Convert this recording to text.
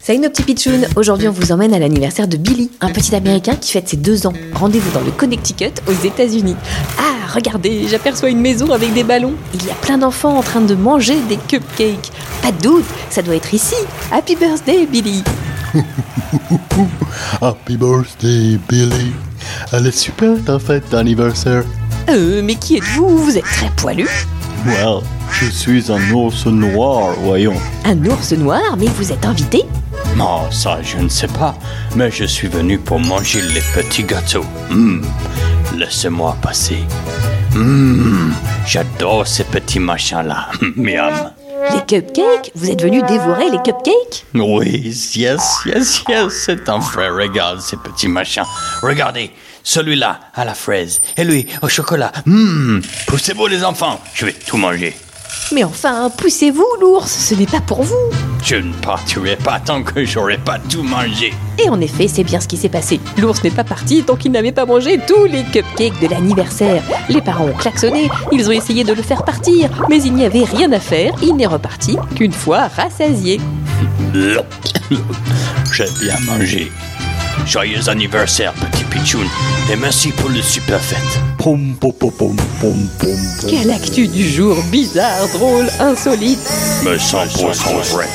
Salut nos petits pitchouns Aujourd'hui on vous emmène à l'anniversaire de Billy, un petit américain qui fête ses deux ans. Rendez-vous dans le Connecticut aux États-Unis. Ah, regardez, j'aperçois une maison avec des ballons. Il y a plein d'enfants en train de manger des cupcakes. Pas de doute, ça doit être ici. Happy birthday Billy Happy birthday, Billy. Elle est super ta fête d'anniversaire. Euh, mais qui êtes-vous? Vous êtes très poilu. Well, je suis un ours noir, voyons. Un ours noir, mais vous êtes invité? Oh, ça, je ne sais pas, mais je suis venu pour manger les petits gâteaux. Hum, Laissez-moi passer. Hum, J'adore ces petits machins-là. Miam. Les cupcakes? Vous êtes venu dévorer les cupcakes? Oui, yes, yes, yes, c'est un vrai régal, ces petits machins. Regardez, celui-là à la fraise, et lui au chocolat. Hum, Poussez-vous les enfants, je vais tout manger. Mais enfin, poussez-vous l'ours, ce n'est pas pour vous Je ne partirai pas tant que j'aurai pas tout mangé. Et en effet, c'est bien ce qui s'est passé. L'ours n'est pas parti tant qu'il n'avait pas mangé tous les cupcakes de l'anniversaire. Les parents ont klaxonné, ils ont essayé de le faire partir, mais il n'y avait rien à faire, il n'est reparti qu'une fois rassasié. J'ai bien mangé. Joyeux anniversaire, petit pitchoun, et merci pour le super fête. Pom, pom, pom, pom, pom, pom, pom. Quelle actu du jour bizarre, drôle, insolite Mais 100% vrai.